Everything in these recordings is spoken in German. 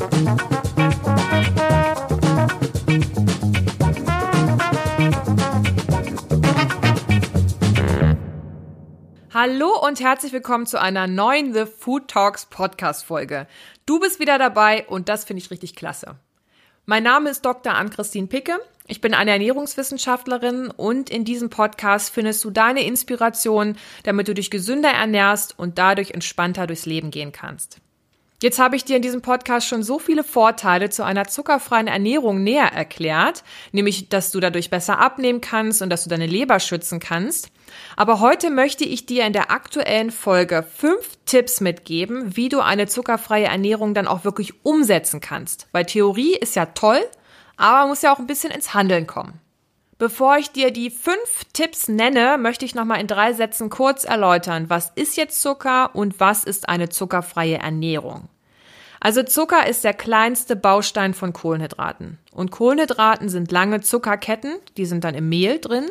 Hallo und herzlich willkommen zu einer neuen The Food Talks Podcast Folge. Du bist wieder dabei und das finde ich richtig klasse. Mein Name ist Dr. Ann-Christine Picke. Ich bin eine Ernährungswissenschaftlerin und in diesem Podcast findest du deine Inspiration, damit du dich gesünder ernährst und dadurch entspannter durchs Leben gehen kannst. Jetzt habe ich dir in diesem Podcast schon so viele Vorteile zu einer zuckerfreien Ernährung näher erklärt, nämlich, dass du dadurch besser abnehmen kannst und dass du deine Leber schützen kannst. Aber heute möchte ich dir in der aktuellen Folge fünf Tipps mitgeben, wie du eine zuckerfreie Ernährung dann auch wirklich umsetzen kannst. Weil Theorie ist ja toll, aber muss ja auch ein bisschen ins Handeln kommen. Bevor ich dir die fünf Tipps nenne, möchte ich nochmal in drei Sätzen kurz erläutern, was ist jetzt Zucker und was ist eine zuckerfreie Ernährung. Also Zucker ist der kleinste Baustein von Kohlenhydraten. Und Kohlenhydraten sind lange Zuckerketten, die sind dann im Mehl drin.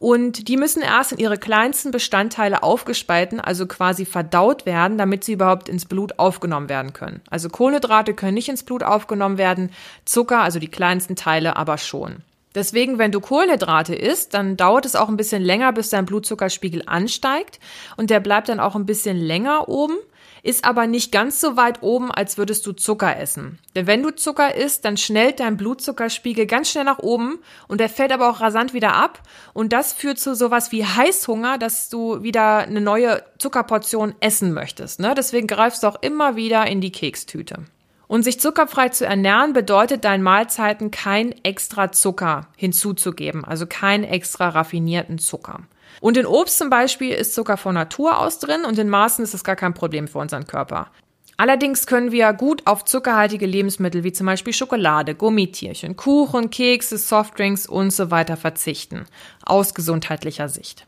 Und die müssen erst in ihre kleinsten Bestandteile aufgespalten, also quasi verdaut werden, damit sie überhaupt ins Blut aufgenommen werden können. Also Kohlenhydrate können nicht ins Blut aufgenommen werden, Zucker, also die kleinsten Teile, aber schon. Deswegen, wenn du Kohlenhydrate isst, dann dauert es auch ein bisschen länger, bis dein Blutzuckerspiegel ansteigt und der bleibt dann auch ein bisschen länger oben, ist aber nicht ganz so weit oben, als würdest du Zucker essen. Denn wenn du Zucker isst, dann schnellt dein Blutzuckerspiegel ganz schnell nach oben und der fällt aber auch rasant wieder ab und das führt zu sowas wie Heißhunger, dass du wieder eine neue Zuckerportion essen möchtest. Ne? Deswegen greifst du auch immer wieder in die Kekstüte. Und sich zuckerfrei zu ernähren bedeutet deinen Mahlzeiten kein extra Zucker hinzuzugeben, also keinen extra raffinierten Zucker. Und in Obst zum Beispiel ist Zucker von Natur aus drin und in Maßen ist es gar kein Problem für unseren Körper. Allerdings können wir gut auf zuckerhaltige Lebensmittel wie zum Beispiel Schokolade, Gummitierchen, Kuchen, Kekse, Softdrinks und so weiter verzichten, aus gesundheitlicher Sicht.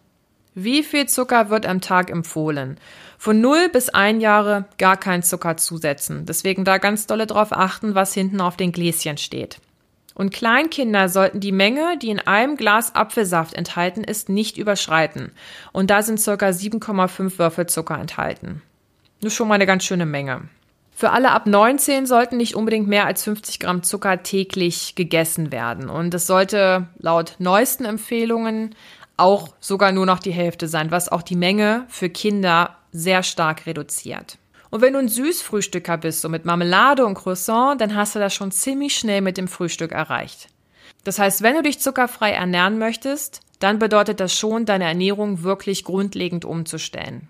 Wie viel Zucker wird am Tag empfohlen? Von 0 bis 1 Jahre gar kein Zucker zusetzen. Deswegen da ganz dolle drauf achten, was hinten auf den Gläschen steht. Und Kleinkinder sollten die Menge, die in einem Glas Apfelsaft enthalten ist, nicht überschreiten. Und da sind circa 7,5 Würfel Zucker enthalten. Nur schon mal eine ganz schöne Menge. Für alle ab 19 sollten nicht unbedingt mehr als 50 Gramm Zucker täglich gegessen werden. Und es sollte laut neuesten Empfehlungen auch sogar nur noch die Hälfte sein, was auch die Menge für Kinder sehr stark reduziert. Und wenn du ein Süßfrühstücker bist, so mit Marmelade und Croissant, dann hast du das schon ziemlich schnell mit dem Frühstück erreicht. Das heißt, wenn du dich zuckerfrei ernähren möchtest, dann bedeutet das schon, deine Ernährung wirklich grundlegend umzustellen.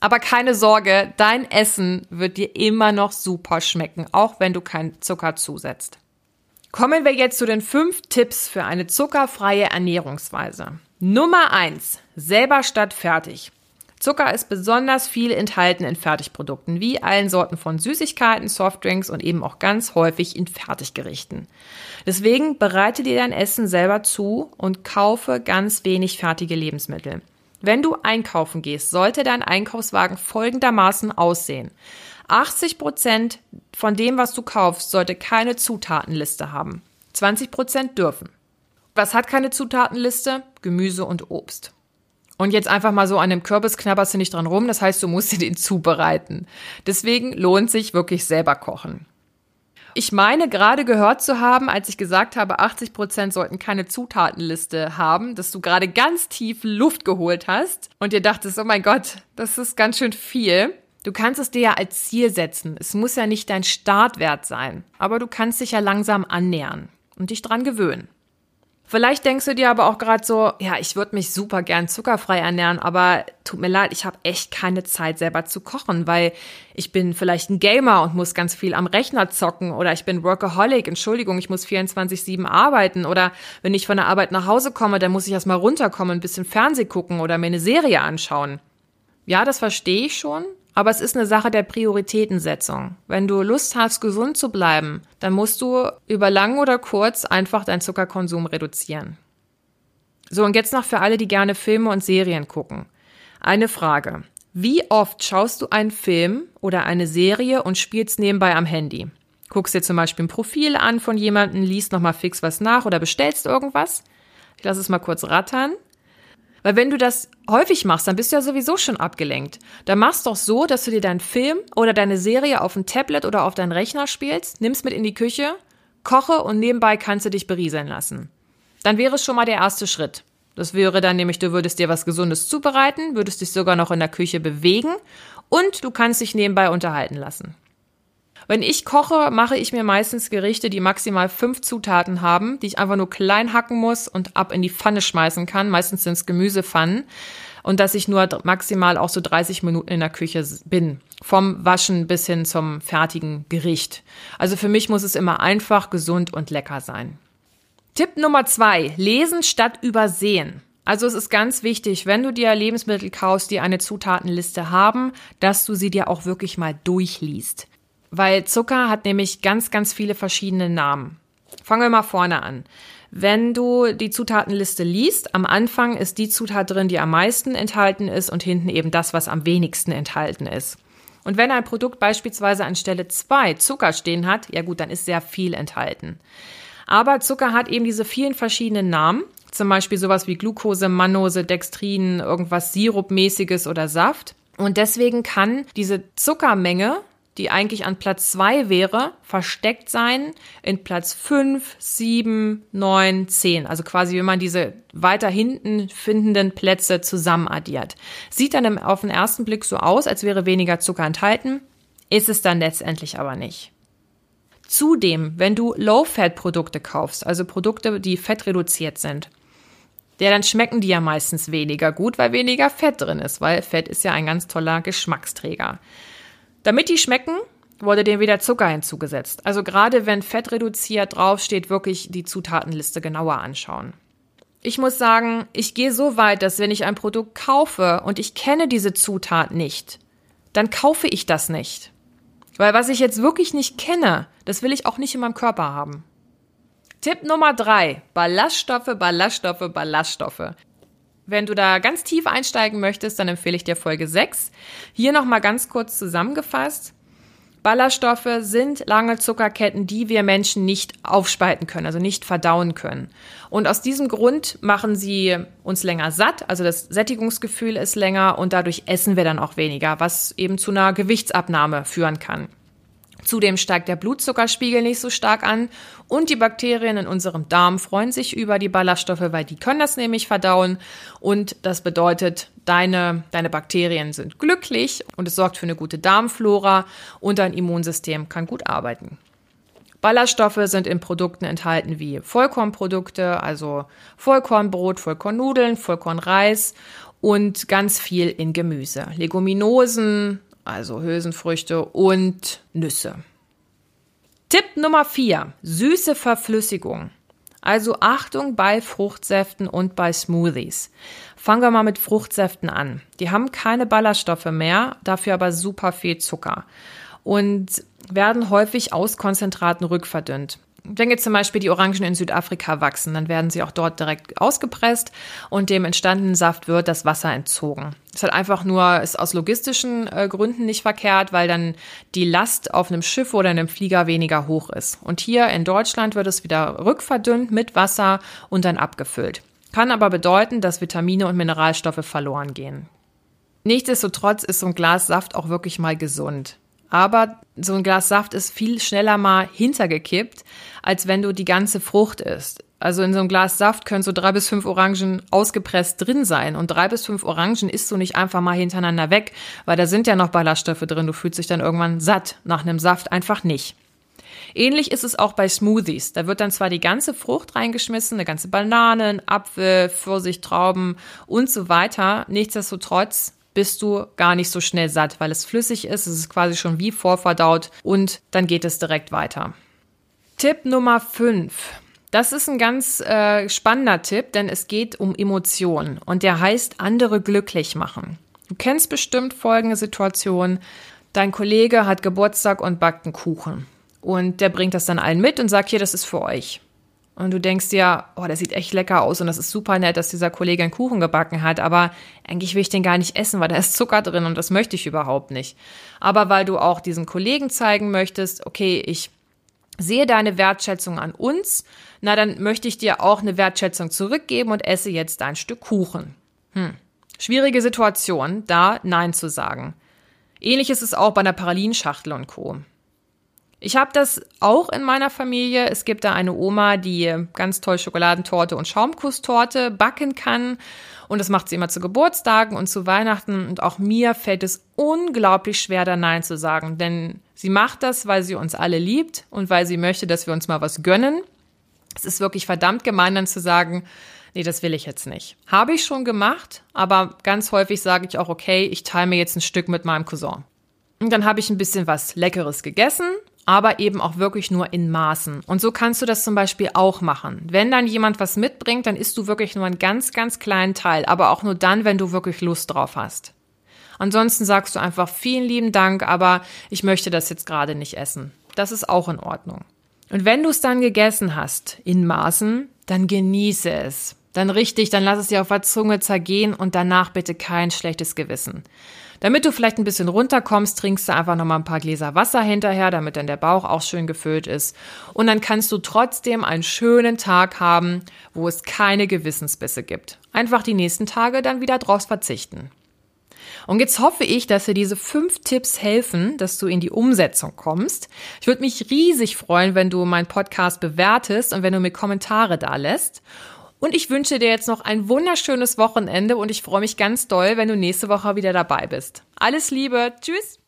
Aber keine Sorge, dein Essen wird dir immer noch super schmecken, auch wenn du keinen Zucker zusetzt. Kommen wir jetzt zu den fünf Tipps für eine zuckerfreie Ernährungsweise. Nummer eins: Selber statt fertig. Zucker ist besonders viel enthalten in Fertigprodukten, wie allen Sorten von Süßigkeiten, Softdrinks und eben auch ganz häufig in Fertiggerichten. Deswegen bereite dir dein Essen selber zu und kaufe ganz wenig fertige Lebensmittel. Wenn du einkaufen gehst, sollte dein Einkaufswagen folgendermaßen aussehen. 80 Prozent von dem, was du kaufst, sollte keine Zutatenliste haben. 20 Prozent dürfen. Was hat keine Zutatenliste? Gemüse und Obst. Und jetzt einfach mal so an dem Kürbis knabberst du nicht dran rum, das heißt, du musst dir den zubereiten. Deswegen lohnt sich wirklich selber kochen. Ich meine gerade gehört zu haben, als ich gesagt habe, 80 Prozent sollten keine Zutatenliste haben, dass du gerade ganz tief Luft geholt hast und dir dachtest, oh mein Gott, das ist ganz schön viel. Du kannst es dir ja als Ziel setzen. Es muss ja nicht dein Startwert sein, aber du kannst dich ja langsam annähern und dich dran gewöhnen. Vielleicht denkst du dir aber auch gerade so, ja, ich würde mich super gern zuckerfrei ernähren, aber tut mir leid, ich habe echt keine Zeit selber zu kochen, weil ich bin vielleicht ein Gamer und muss ganz viel am Rechner zocken oder ich bin Workaholic, Entschuldigung, ich muss 24/7 arbeiten oder wenn ich von der Arbeit nach Hause komme, dann muss ich erstmal runterkommen, ein bisschen Fernseh gucken oder mir eine Serie anschauen. Ja, das verstehe ich schon, aber es ist eine Sache der Prioritätensetzung. Wenn du Lust hast, gesund zu bleiben, dann musst du über lang oder kurz einfach deinen Zuckerkonsum reduzieren. So, und jetzt noch für alle, die gerne Filme und Serien gucken. Eine Frage. Wie oft schaust du einen Film oder eine Serie und spielst nebenbei am Handy? Guckst dir zum Beispiel ein Profil an von jemandem, liest nochmal fix was nach oder bestellst irgendwas? Ich lasse es mal kurz rattern. Weil wenn du das häufig machst, dann bist du ja sowieso schon abgelenkt. Dann machst doch so, dass du dir deinen Film oder deine Serie auf ein Tablet oder auf deinen Rechner spielst, nimmst mit in die Küche, koche und nebenbei kannst du dich berieseln lassen. Dann wäre es schon mal der erste Schritt. Das wäre dann nämlich, du würdest dir was Gesundes zubereiten, würdest dich sogar noch in der Küche bewegen und du kannst dich nebenbei unterhalten lassen. Wenn ich koche, mache ich mir meistens Gerichte, die maximal fünf Zutaten haben, die ich einfach nur klein hacken muss und ab in die Pfanne schmeißen kann. Meistens sind es Gemüsepfannen. Und dass ich nur maximal auch so 30 Minuten in der Küche bin. Vom Waschen bis hin zum fertigen Gericht. Also für mich muss es immer einfach, gesund und lecker sein. Tipp Nummer zwei. Lesen statt übersehen. Also es ist ganz wichtig, wenn du dir Lebensmittel kaufst, die eine Zutatenliste haben, dass du sie dir auch wirklich mal durchliest. Weil Zucker hat nämlich ganz, ganz viele verschiedene Namen. Fangen wir mal vorne an. Wenn du die Zutatenliste liest, am Anfang ist die Zutat drin, die am meisten enthalten ist und hinten eben das, was am wenigsten enthalten ist. Und wenn ein Produkt beispielsweise an Stelle 2 Zucker stehen hat, ja gut, dann ist sehr viel enthalten. Aber Zucker hat eben diese vielen verschiedenen Namen, zum Beispiel sowas wie Glucose, Mannose, Dextrin, irgendwas Sirupmäßiges oder Saft. Und deswegen kann diese Zuckermenge die eigentlich an Platz zwei wäre, versteckt sein in Platz fünf, sieben, neun, zehn. Also quasi, wenn man diese weiter hinten findenden Plätze zusammen addiert. Sieht dann auf den ersten Blick so aus, als wäre weniger Zucker enthalten, ist es dann letztendlich aber nicht. Zudem, wenn du Low-Fat-Produkte kaufst, also Produkte, die fettreduziert sind, ja, dann schmecken die ja meistens weniger gut, weil weniger Fett drin ist, weil Fett ist ja ein ganz toller Geschmacksträger. Damit die schmecken, wurde dem wieder Zucker hinzugesetzt. Also gerade wenn Fett reduziert draufsteht, wirklich die Zutatenliste genauer anschauen. Ich muss sagen, ich gehe so weit, dass wenn ich ein Produkt kaufe und ich kenne diese Zutat nicht, dann kaufe ich das nicht. Weil was ich jetzt wirklich nicht kenne, das will ich auch nicht in meinem Körper haben. Tipp Nummer drei: Ballaststoffe, Ballaststoffe, Ballaststoffe. Wenn du da ganz tief einsteigen möchtest, dann empfehle ich dir Folge 6. Hier nochmal ganz kurz zusammengefasst. Ballaststoffe sind lange Zuckerketten, die wir Menschen nicht aufspalten können, also nicht verdauen können. Und aus diesem Grund machen sie uns länger satt, also das Sättigungsgefühl ist länger und dadurch essen wir dann auch weniger, was eben zu einer Gewichtsabnahme führen kann. Zudem steigt der Blutzuckerspiegel nicht so stark an und die Bakterien in unserem Darm freuen sich über die Ballaststoffe, weil die können das nämlich verdauen und das bedeutet, deine, deine Bakterien sind glücklich und es sorgt für eine gute Darmflora und dein Immunsystem kann gut arbeiten. Ballaststoffe sind in Produkten enthalten wie Vollkornprodukte, also Vollkornbrot, Vollkornnudeln, Vollkornreis und ganz viel in Gemüse. Leguminosen, also Hülsenfrüchte und Nüsse. Tipp Nummer 4. Süße Verflüssigung. Also Achtung bei Fruchtsäften und bei Smoothies. Fangen wir mal mit Fruchtsäften an. Die haben keine Ballaststoffe mehr, dafür aber super viel Zucker und werden häufig aus Konzentraten rückverdünnt. Wenn jetzt zum Beispiel die Orangen in Südafrika wachsen, dann werden sie auch dort direkt ausgepresst und dem entstandenen Saft wird das Wasser entzogen. Das hat einfach nur, ist aus logistischen äh, Gründen nicht verkehrt, weil dann die Last auf einem Schiff oder einem Flieger weniger hoch ist. Und hier in Deutschland wird es wieder rückverdünnt mit Wasser und dann abgefüllt. Kann aber bedeuten, dass Vitamine und Mineralstoffe verloren gehen. Nichtsdestotrotz ist so ein Glas Saft auch wirklich mal gesund. Aber so ein Glas Saft ist viel schneller mal hintergekippt, als wenn du die ganze Frucht isst. Also in so einem Glas Saft können so drei bis fünf Orangen ausgepresst drin sein. Und drei bis fünf Orangen isst du nicht einfach mal hintereinander weg, weil da sind ja noch Ballaststoffe drin. Du fühlst dich dann irgendwann satt. Nach einem Saft einfach nicht. Ähnlich ist es auch bei Smoothies. Da wird dann zwar die ganze Frucht reingeschmissen, eine ganze Banane, Apfel, Pfirsich, Trauben und so weiter. Nichtsdestotrotz bist du gar nicht so schnell satt, weil es flüssig ist, es ist quasi schon wie vorverdaut und dann geht es direkt weiter. Tipp Nummer 5. Das ist ein ganz äh, spannender Tipp, denn es geht um Emotionen und der heißt andere glücklich machen. Du kennst bestimmt folgende Situation. Dein Kollege hat Geburtstag und backt einen Kuchen. Und der bringt das dann allen mit und sagt, hier, das ist für euch. Und du denkst dir, oh, der sieht echt lecker aus und das ist super nett, dass dieser Kollege einen Kuchen gebacken hat, aber eigentlich will ich den gar nicht essen, weil da ist Zucker drin und das möchte ich überhaupt nicht. Aber weil du auch diesen Kollegen zeigen möchtest, okay, ich sehe deine Wertschätzung an uns, na dann möchte ich dir auch eine Wertschätzung zurückgeben und esse jetzt ein Stück Kuchen. Hm. Schwierige Situation, da Nein zu sagen. Ähnlich ist es auch bei einer Pralinschachtel und Co. Ich habe das auch in meiner Familie. Es gibt da eine Oma, die ganz toll Schokoladentorte und Schaumkusstorte backen kann. Und das macht sie immer zu Geburtstagen und zu Weihnachten. Und auch mir fällt es unglaublich schwer, da Nein zu sagen. Denn sie macht das, weil sie uns alle liebt und weil sie möchte, dass wir uns mal was gönnen. Es ist wirklich verdammt gemein, dann zu sagen, nee, das will ich jetzt nicht. Habe ich schon gemacht, aber ganz häufig sage ich auch, okay, ich teile mir jetzt ein Stück mit meinem Cousin. Und dann habe ich ein bisschen was Leckeres gegessen aber eben auch wirklich nur in Maßen. Und so kannst du das zum Beispiel auch machen. Wenn dann jemand was mitbringt, dann isst du wirklich nur einen ganz, ganz kleinen Teil, aber auch nur dann, wenn du wirklich Lust drauf hast. Ansonsten sagst du einfach vielen lieben Dank, aber ich möchte das jetzt gerade nicht essen. Das ist auch in Ordnung. Und wenn du es dann gegessen hast, in Maßen, dann genieße es. Dann richtig, dann lass es dir auf der Zunge zergehen und danach bitte kein schlechtes Gewissen. Damit du vielleicht ein bisschen runterkommst, trinkst du einfach nochmal ein paar Gläser Wasser hinterher, damit dann der Bauch auch schön gefüllt ist. Und dann kannst du trotzdem einen schönen Tag haben, wo es keine Gewissensbisse gibt. Einfach die nächsten Tage dann wieder draus verzichten. Und jetzt hoffe ich, dass dir diese fünf Tipps helfen, dass du in die Umsetzung kommst. Ich würde mich riesig freuen, wenn du meinen Podcast bewertest und wenn du mir Kommentare da lässt. Und ich wünsche dir jetzt noch ein wunderschönes Wochenende und ich freue mich ganz doll, wenn du nächste Woche wieder dabei bist. Alles Liebe. Tschüss.